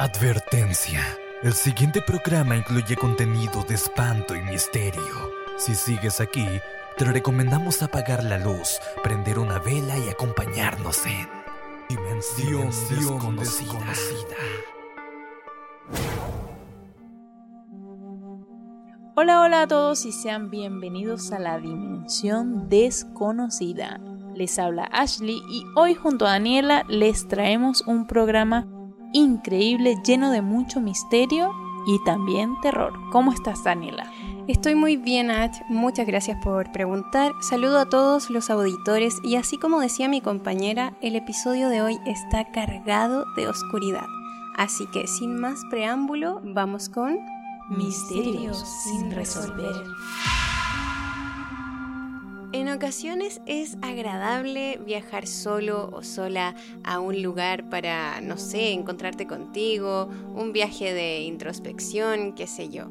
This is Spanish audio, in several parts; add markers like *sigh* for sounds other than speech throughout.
Advertencia. El siguiente programa incluye contenido de espanto y misterio. Si sigues aquí, te recomendamos apagar la luz, prender una vela y acompañarnos en Dimensión, desconocida. Hola, hola a todos y sean bienvenidos a la Dimensión Desconocida. Les habla Ashley y hoy junto a Daniela les traemos un programa increíble, lleno de mucho misterio y también terror. ¿Cómo estás, Daniela? Estoy muy bien, Ach. Muchas gracias por preguntar. Saludo a todos los auditores y así como decía mi compañera, el episodio de hoy está cargado de oscuridad. Así que sin más preámbulo, vamos con Misterios sin resolver. En ocasiones es agradable viajar solo o sola a un lugar para, no sé, encontrarte contigo, un viaje de introspección, qué sé yo.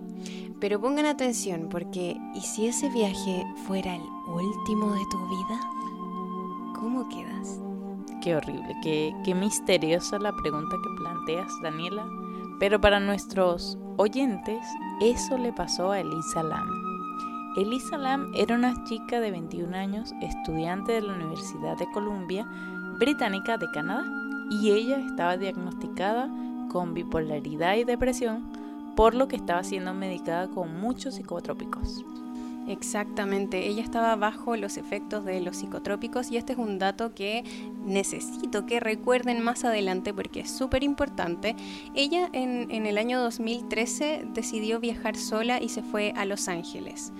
Pero pongan atención porque, ¿y si ese viaje fuera el último de tu vida? ¿Cómo quedas? Qué horrible, qué, qué misteriosa la pregunta que planteas, Daniela. Pero para nuestros oyentes, eso le pasó a Elisa Lam. Elisa Lam era una chica de 21 años, estudiante de la Universidad de Columbia, británica de Canadá, y ella estaba diagnosticada con bipolaridad y depresión, por lo que estaba siendo medicada con muchos psicotrópicos. Exactamente, ella estaba bajo los efectos de los psicotrópicos y este es un dato que necesito que recuerden más adelante porque es súper importante. Ella en, en, el año 2013 decidió viajar sola y se fue a Los Ángeles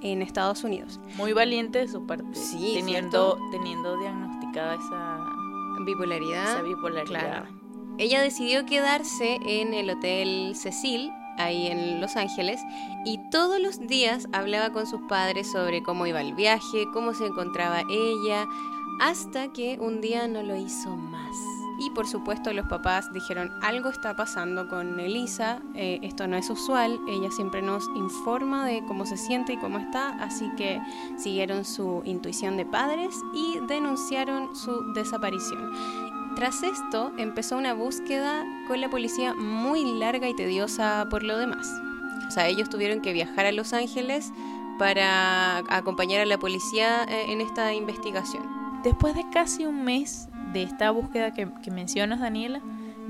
en Estados Unidos. Muy valiente de su parte, sí, teniendo, teniendo diagnosticada esa bipolaridad. Esa bipolaridad. Claro. Ella decidió quedarse en el Hotel Cecil, ahí en Los Ángeles, y todos los días hablaba con sus padres sobre cómo iba el viaje, cómo se encontraba ella, hasta que un día no lo hizo más. Y por supuesto los papás dijeron, algo está pasando con Elisa, eh, esto no es usual, ella siempre nos informa de cómo se siente y cómo está, así que siguieron su intuición de padres y denunciaron su desaparición. Tras esto empezó una búsqueda con la policía muy larga y tediosa por lo demás. O sea, ellos tuvieron que viajar a Los Ángeles para acompañar a la policía eh, en esta investigación. Después de casi un mes de esta búsqueda que, mencionas, Daniela,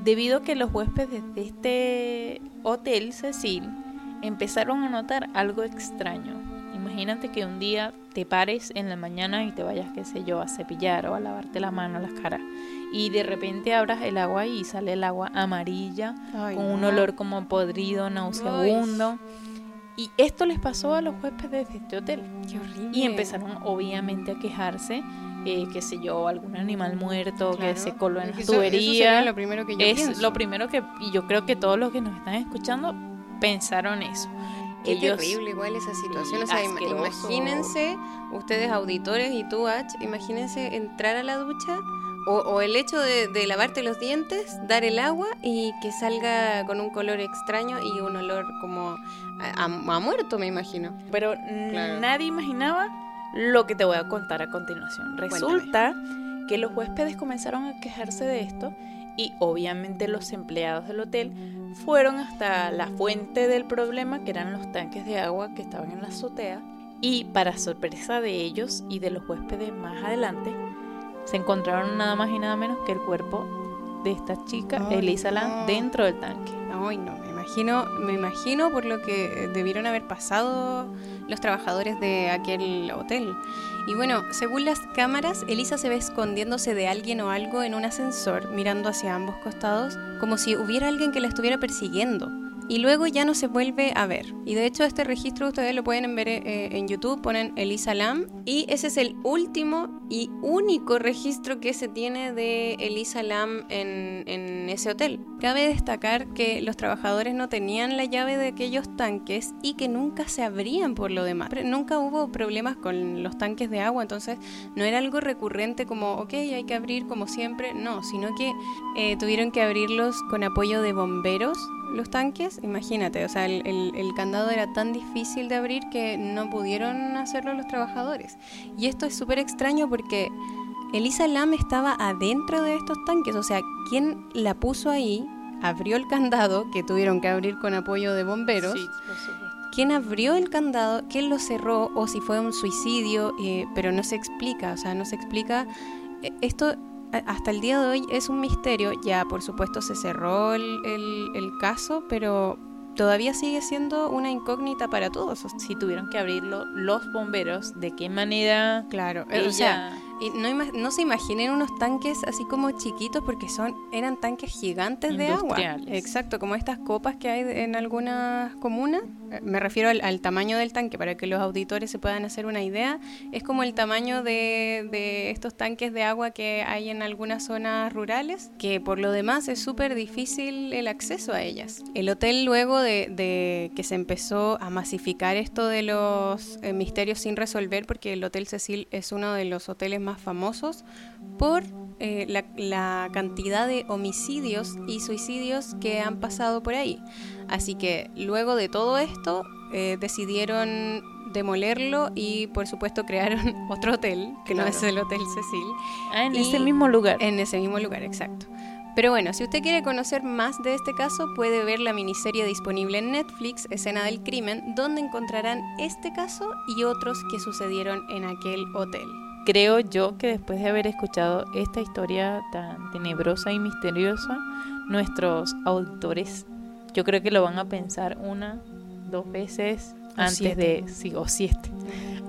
debido a que los huéspedes de este hotel Cecil empezaron a notar algo extraño. Imagínate que un día te pares en la mañana y te vayas, qué sé yo, a cepillar o a lavarte la mano, las caras. Y de repente abras el agua y sale el agua amarilla, con un olor como podrido, nauseabundo. Y esto les pasó a los huéspedes de este hotel. Qué horrible. Y empezaron obviamente a quejarse eh, qué sé yo, algún animal muerto que se coló en la tubería. lo primero que yo es lo primero que, y yo creo que todos los que nos están escuchando pensaron eso. Qué terrible igual esa situación. O sea, imagínense, ustedes auditores y tú, H, imagínense entrar a la ducha o, el hecho de, lavarte los dientes, dar el agua y que salga con un color extraño y un olor como a, muerto, me imagino. Pero nadie imaginaba lo que te voy a contar a continuación. Resulta que los huéspedes comenzaron a quejarse de esto y obviamente los empleados del hotel fueron hasta la fuente del problema, que eran los tanques de agua que estaban en la azotea, y para sorpresa de ellos y de los huéspedes más adelante, se encontraron nada más y nada menos que el cuerpo de esta chica, Elisa Land, dentro del tanque. Ay, no, me imagino, me imagino por lo que debieron haber pasado los trabajadores de aquel hotel. Y bueno, según las cámaras, Elisa se ve escondiéndose de alguien o algo en un ascensor, mirando hacia ambos costados, como si hubiera alguien que la estuviera persiguiendo y luego ya no se vuelve a ver. Y de hecho este registro ustedes lo pueden ver eh, en YouTube, ponen Elisa Lam y ese es el último y único registro que se tiene de Elisa Lam en, en ese hotel. Cabe destacar que los trabajadores no tenían la llave de aquellos tanques y que nunca se abrían por lo demás. Nunca hubo problemas con los tanques de agua, entonces no era algo recurrente como, ok, hay que abrir como siempre, no, sino que eh, tuvieron que abrirlos con apoyo de bomberos los tanques, imagínate, o sea, el, el, candado era tan difícil de abrir que no pudieron hacerlo los trabajadores. Y esto es súper extraño porque Elisa Lam estaba adentro de estos tanques, o sea, ¿quién la puso ahí? abrió el candado, que tuvieron que abrir con apoyo de bomberos. Sí, por supuesto. ¿Quién abrió el candado? ¿Quién lo cerró? O si fue un suicidio, eh, pero no se explica, o sea, no se explica. Eh, Esto hasta el día de hoy es un misterio. Ya, por supuesto, se cerró el, el- el caso, pero todavía sigue siendo una incógnita para todos. Si tuvieron que abrirlo los bomberos, ¿de qué manera Claro, eh, ella... o sea, y no, se imaginen unos tanques así como chiquitos porque son eran tanques gigantes de agua. Exacto, como estas copas que hay en algunas comunas. Eh, Me refiero al, al tamaño del tanque para que los auditores se puedan hacer una idea. Es como el tamaño de, de estos tanques de agua que hay en algunas zonas rurales, que por lo demás es súper difícil el acceso a ellas. El hotel luego de, de que se empezó a masificar esto de los eh, misterios sin resolver, porque el Hotel Cecil es uno de los hoteles más famosos por eh, la, la cantidad de homicidios y suicidios que han pasado por ahí. Así que luego de todo esto eh, decidieron demolerlo y por supuesto crearon *laughs* otro hotel, que no es el Hotel Cecil, Ah, en y- ese mismo lugar. en ese mismo lugar, exacto. Pero bueno, si usted quiere conocer más de este caso, puede ver la miniserie disponible en Netflix, Escena del Crimen, donde encontrarán este caso y otros que sucedieron en aquel hotel. Creo yo que después de haber escuchado esta historia tan tenebrosa y misteriosa, nuestros auditores, yo creo que lo van a pensar una, dos veces O antes siete. de, sí, o siete,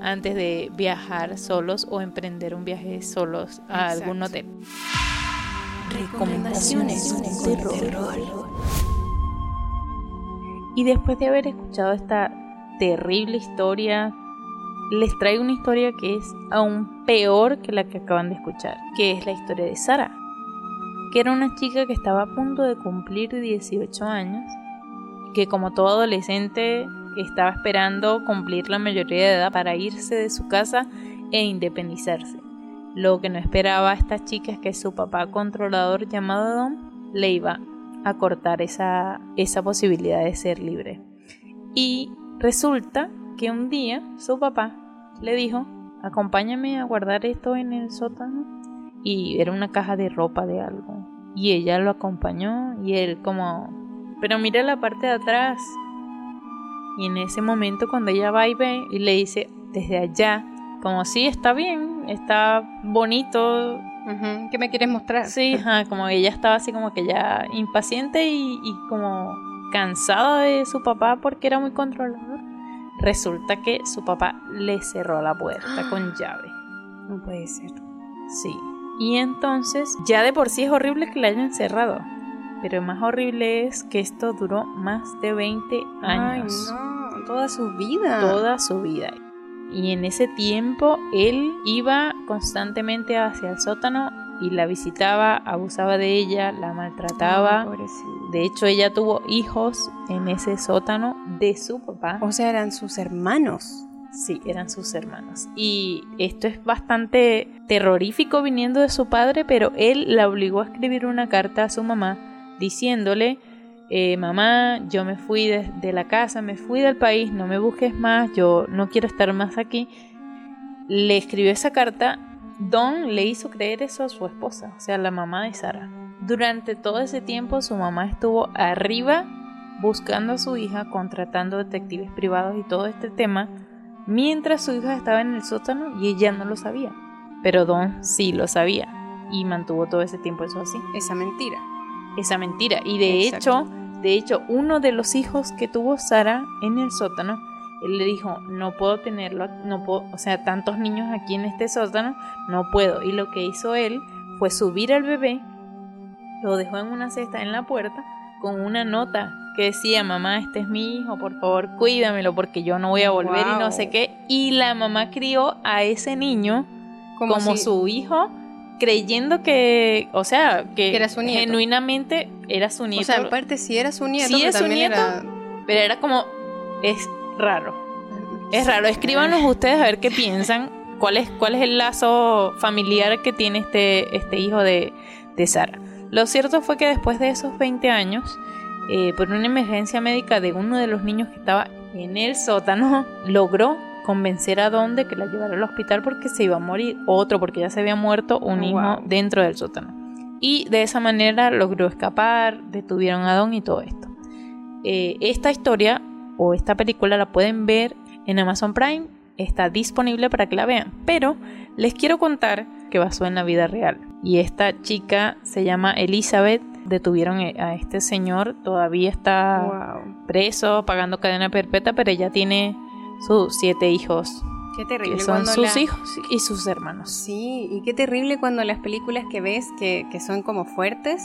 antes de viajar solos o emprender un viaje solos a Exacto. algún hotel. Recomendaciones de terror. Y después de haber escuchado esta terrible historia, les traigo una historia que es aún peor que la que acaban de escuchar, que es la historia de Sara, que era una chica que estaba a punto de cumplir 18 años, que como todo adolescente estaba esperando cumplir la mayoría de edad para irse de su casa e independizarse. Lo que no esperaba esta chica es que su papá controlador llamado Don le iba a cortar esa, esa posibilidad de ser libre. Y resulta que un día su papá le dijo, acompáñame a guardar esto en el sótano. Y era una caja de ropa de algo. Y ella lo acompañó y él como, pero mira la parte de atrás. Y en ese momento cuando ella va y ve y le dice desde allá, como sí, está bien, está bonito, ¿Qué me quieres mostrar? Sí, ajá, como ella estaba así como que ya impaciente y, y como cansada de su papá porque era muy controlador. Resulta que su papá le cerró la puerta con *gasps* llave. No puede ser. Sí. Y entonces, ya de por sí es horrible que la hayan cerrado. Pero más horrible es que esto duró más de 20 años. Ay, no, toda su vida. Toda su vida. Y en ese tiempo él iba constantemente hacia el sótano y la visitaba, abusaba de ella, la maltrataba. Ay. De hecho, ella tuvo hijos en ese sótano de su papá. O sea, eran sus hermanos. Sí, eran sus hermanos. Y esto es bastante terrorífico viniendo de su padre, pero él la obligó a escribir una carta a su mamá diciéndole, eh, mamá, yo me fui de, de la casa, me fui del país, no me busques más, yo no quiero estar más aquí. Le escribió esa carta, Don le hizo creer eso a su esposa, o sea, la mamá de Sara. Durante todo ese tiempo su mamá estuvo arriba buscando a su hija, contratando detectives privados y todo este tema, mientras su hija estaba en el sótano y ella no lo sabía. Pero Don sí lo sabía y mantuvo todo ese tiempo eso así. Esa mentira. Esa mentira. Y de Exacto. hecho, de hecho, uno de los hijos que tuvo Sara en el sótano, él le dijo, no puedo tenerlo, no puedo, o sea, tantos niños aquí en este sótano, no puedo. Y lo que hizo él fue subir al bebé, lo dejó en una cesta en la puerta con una nota que decía, mamá, este es mi hijo, por favor cuídamelo porque yo no voy a volver y no sé qué. Y la mamá crió a ese niño como, si- su hijo, creyendo que, o sea, que, Que era su nieto. genuinamente era su nieto. O sea, en parte sí era su nieto, Sí pero es su nieto. era... pero era como, es raro. Es raro. Escríbanos ustedes a ver qué piensan. ¿Cuál es, cuál es el lazo familiar que tiene este, este hijo de, de Sara? Lo cierto fue que después de esos 20 años, eh, por una emergencia médica de uno de los niños que estaba en el sótano, logró convencer a Don de que la llevara al hospital porque se iba a morir. Otro porque ya se había muerto un Wow. hijo dentro del sótano. y de esa manera logró escapar, detuvieron a Don y todo esto. Eh, esta historia o esta película la pueden ver en Amazon Prime, está disponible para que la vean, pero les quiero contar que pasó en la vida real. Y esta chica se llama Elizabeth, detuvieron a este señor, todavía está preso, pagando cadena perpetua, pero ella tiene sus siete hijos. Qué terrible. Que son sus hijos y sus hermanos. Sí, y qué terrible cuando las películas que ves que, que son como fuertes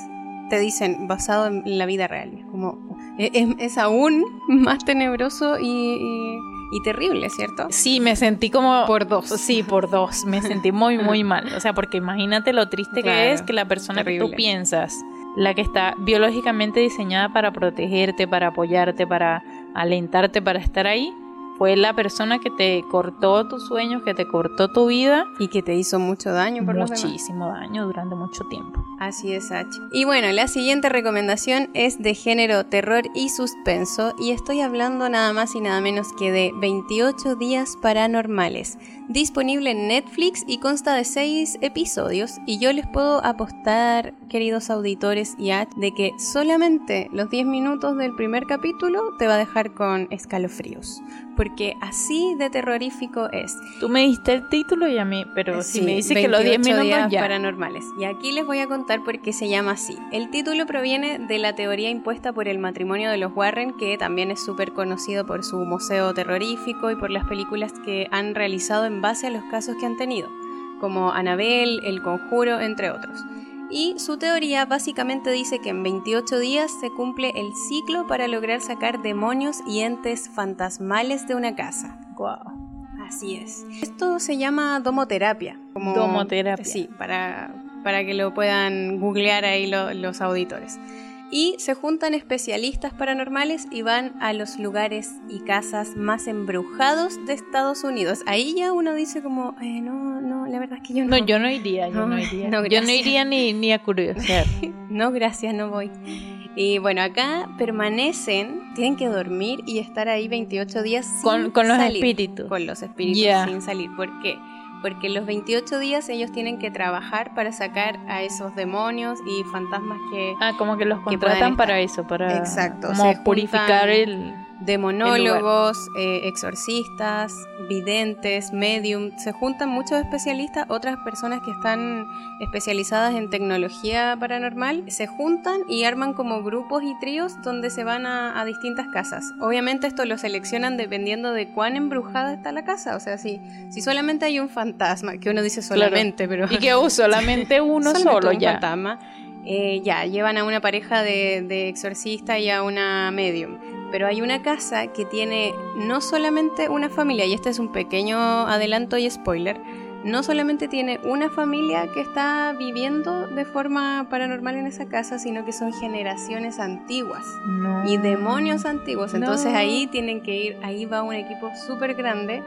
te dicen basado en la vida real. Como es, aún más tenebroso y, terrible, ¿cierto? Sí, me sentí como... Por dos. Sí, por dos. Me sentí muy, muy *laughs* mal. O sea, porque imagínate lo triste que es que la persona que tú piensas, la que está biológicamente diseñada para protegerte, para apoyarte, para alentarte, para estar ahí, fue la persona que te cortó tus sueños, que te cortó tu vida. Y que te hizo mucho daño por Muchísimo daño durante mucho tiempo. Así es, H. Y bueno, la siguiente recomendación es de género terror y suspenso. Y estoy hablando nada más y nada menos que de 28 días paranormales. Disponible en Netflix y consta de 6 episodios. Y yo les puedo apostar, queridos auditores y H, de que solamente los 10 minutos del primer capítulo te va a dejar con escalofríos porque así de terrorífico es. Tú me diste el título y a mí, pero si me dices que los 10 minutos ya. paranormales. Y aquí les voy a contar por qué se llama así. El título proviene de la teoría impuesta por el matrimonio de los Warren, que también es súper conocido por su museo terrorífico y por las películas que han realizado en base a los casos que han tenido, como Anabel, El Conjuro, entre otros y su teoría básicamente dice que en 28 días se cumple el ciclo para lograr sacar demonios y entes fantasmales de una casa. Wow. Así es. Esto se llama domoterapia. domoterapia. Sí, para, para que lo puedan googlear ahí los auditores y se juntan especialistas paranormales y van a los lugares y casas más embrujados de Estados Unidos. Ahí ya uno dice como, eh, no, no, la verdad es que yo no. No, yo no iría, yo no, iría. yo no iría ni, ni a curiosidad. *laughs* no, gracias, no voy. Y bueno, acá permanecen, tienen que dormir y estar ahí 28 días sin con, con los espíritus. Con los espíritus sin salir. ¿Por qué? porque los 28 días ellos tienen que trabajar para sacar a esos demonios y fantasmas que... Ah, como que los contratan para eso, para Exacto, como purificar el demonólogos, eh, exorcistas, videntes, medium, se juntan muchos especialistas, otras personas que están especializadas en tecnología paranormal, se juntan y arman como grupos y tríos donde se van a, distintas casas. Obviamente esto lo seleccionan dependiendo de cuán embrujada está la casa, o sea, si, si solamente hay un fantasma, que uno dice solamente, pero... Y que *laughs* solamente uno solo un fantasma, eh, ya, llevan a una pareja de, de exorcista y a una medium pero hay una casa que tiene no solamente una familia, y este es un pequeño adelanto y spoiler, no solamente tiene una familia que está viviendo de forma paranormal en esa casa, sino que son generaciones antiguas y demonios antiguos. Entonces ahí tienen que ir, ahí va un equipo súper grande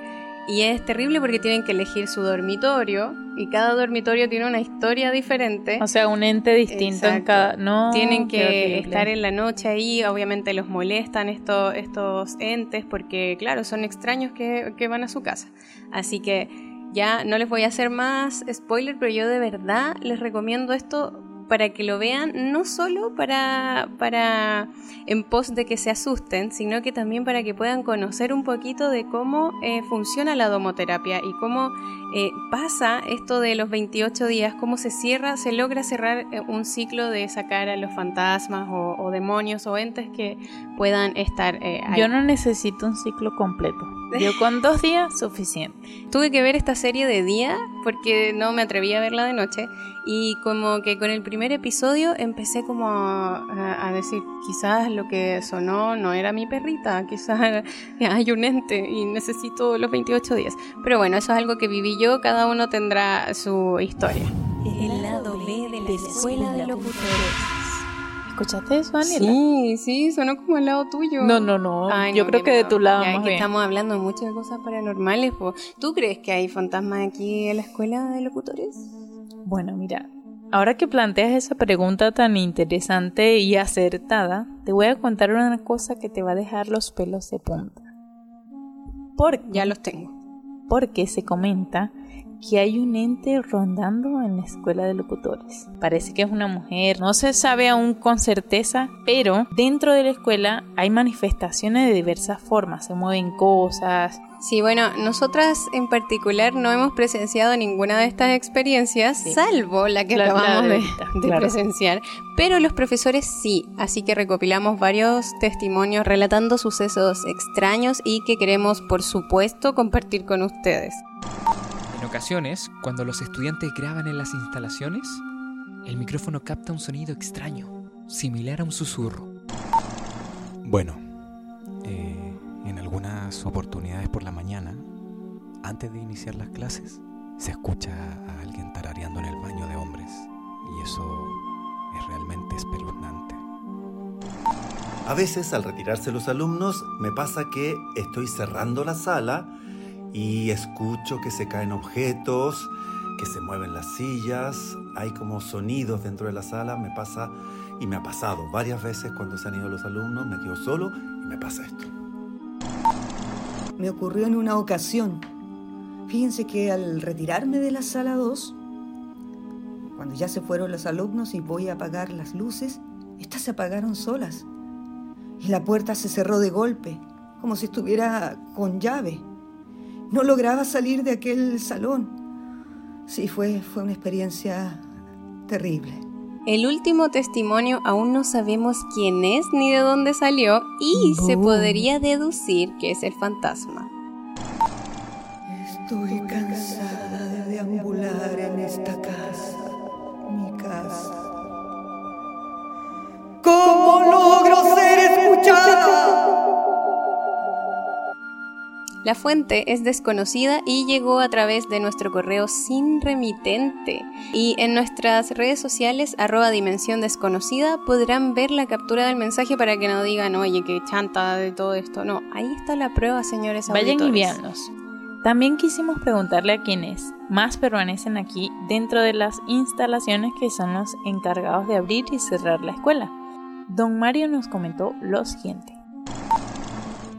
y es terrible porque tienen que elegir su dormitorio y cada dormitorio tiene una historia diferente. O sea, un ente distinto en cada... No, tienen que estar en la noche ahí, obviamente los molestan estos, estos entes porque, claro, son extraños que, que van a su casa. Así que ya no les voy a hacer más spoiler, pero yo de verdad les recomiendo esto para que lo vean, no solo para, para en pos de que se asusten, sino que también para que puedan conocer un poquito de cómo eh, funciona la domoterapia y cómo eh, pasa esto de los 28 días, cómo se cierra, se logra cerrar eh, un ciclo de sacar a los fantasmas o, demonios o entes que puedan estar ahí. Yo no necesito un ciclo completo. Yo con *laughs* dos días suficiente. Tuve que ver esta serie de día porque no me atreví a verla de noche y como que con el primer episodio empecé como a, decir, quizás lo que sonó no era mi perrita, *laughs* quizás hay un ente y necesito los 28 días. Pero bueno, eso es algo que viví yo, cada uno tendrá su historia. El lado B de la escuela de locutores. ¿Escuchaste eso, Daniela? Sí, sí, sonó como al lado tuyo. No, no, no. Yo creo que de tu lado más que Estamos hablando mucho de cosas paranormales. ¿Tú crees que hay fantasmas aquí en la escuela de locutores? Bueno, mira, ahora que planteas esa pregunta tan interesante y acertada, te voy a contar una cosa que te va a dejar los pelos de punta. Porque ya los tengo. Porque se comenta que hay un ente rondando en la escuela de locutores. Parece que es una mujer, no se sabe aún con certeza, pero dentro de la escuela hay manifestaciones de diversas formas, se mueven cosas, Sí, bueno, nosotras en particular no hemos presenciado ninguna de estas experiencias, salvo la que acabamos de, presenciar, pero los profesores sí, así que recopilamos varios testimonios relatando sucesos extraños y que queremos, por supuesto, compartir con ustedes. En ocasiones, cuando los estudiantes graban en las instalaciones, el micrófono capta un sonido extraño, similar a un susurro. Bueno, eh, en algunas oportunidades por la mañana, antes de iniciar las clases, se escucha a alguien tarareando en el baño de hombres y eso es realmente espeluznante. A veces al retirarse los alumnos me pasa que estoy cerrando la sala y escucho que se caen objetos, que se mueven las sillas, hay como sonidos dentro de la sala, me pasa y me ha pasado varias veces cuando se han ido los alumnos, me quedo solo y me pasa esto. Me ocurrió en una ocasión. Fíjense que al retirarme de la sala 2, cuando ya se fueron los alumnos y voy a apagar las luces, estas se apagaron solas. Y la puerta se cerró de golpe, como si estuviera con llave. No lograba salir de aquel salón. Sí, fue, fue una experiencia terrible. El último testimonio aún no sabemos quién es ni de dónde salió y se podría deducir que es el fantasma. Estoy cansada de deambular en esta casa, mi casa. ¿Cómo logro ser escuchada? La fuente es desconocida y llegó a través de nuestro correo sin remitente. Y en nuestras redes sociales, arroba dimensión desconocida, podrán ver la captura del mensaje para que no digan, oye, qué chanta de todo esto. No, ahí está la prueba, señores. Vayan y véanlos. También quisimos preguntarle a quienes más permanecen aquí dentro de las instalaciones que son los encargados de abrir y cerrar la escuela. Don Mario nos comentó lo siguiente.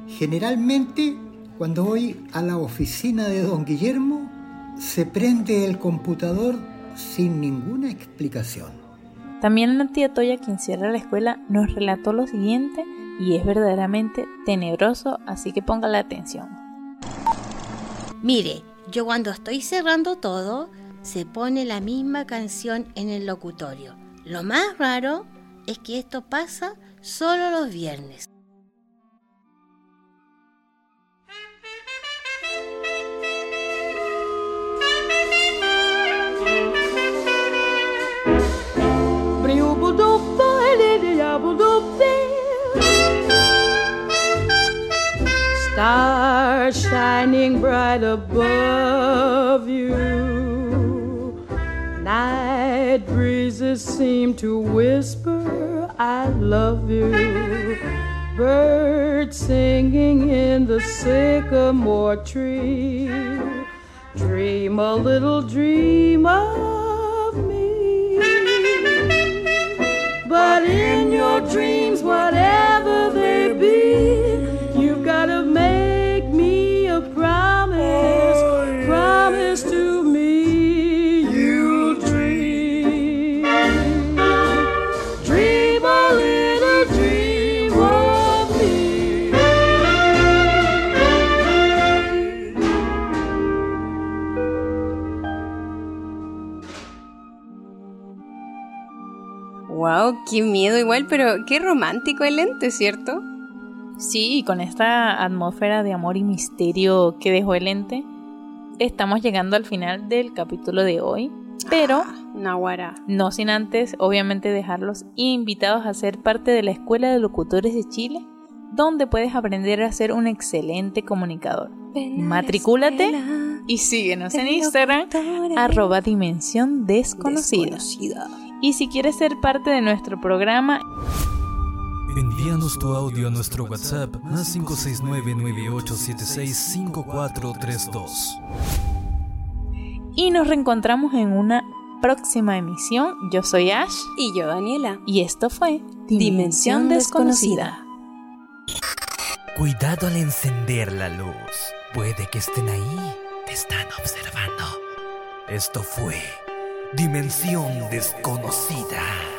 Generalmente cuando voy a la oficina de don Guillermo, se prende el computador sin ninguna explicación. También la tía Toya, quien cierra la escuela, nos relató lo siguiente y es verdaderamente tenebroso, así que ponga la atención. Mire, yo cuando estoy cerrando todo, se pone la misma canción en el locutorio. Lo más raro es que esto pasa solo los viernes. Stars shining bright above you. Night breezes seem to whisper, I love you. Birds singing in the sycamore tree. Dream a little dream of me. But in your dreams, qué miedo igual, pero qué romántico el ente, ¿cierto? Sí, y con esta atmósfera de amor y misterio que dejó el ente, estamos llegando al final del capítulo de hoy. Pero, Nahuara. no sin antes, obviamente, dejarlos invitados a ser parte de la Escuela de Locutores de Chile, donde puedes aprender a ser un excelente comunicador. Matricúlate y síguenos en Instagram, arroba dimensión desconocida. Y si quieres ser parte de nuestro programa, Envíanos tu audio a nuestro WhatsApp más 569-9876-5432. y nos reencontramos en una próxima emisión. Yo soy Ash Y yo, Daniela. y esto fue Dimensión Desconocida. Cuidado al encender la luz. Puede que estén ahí. Te están observando. Esto fue Dimensión Desconocida.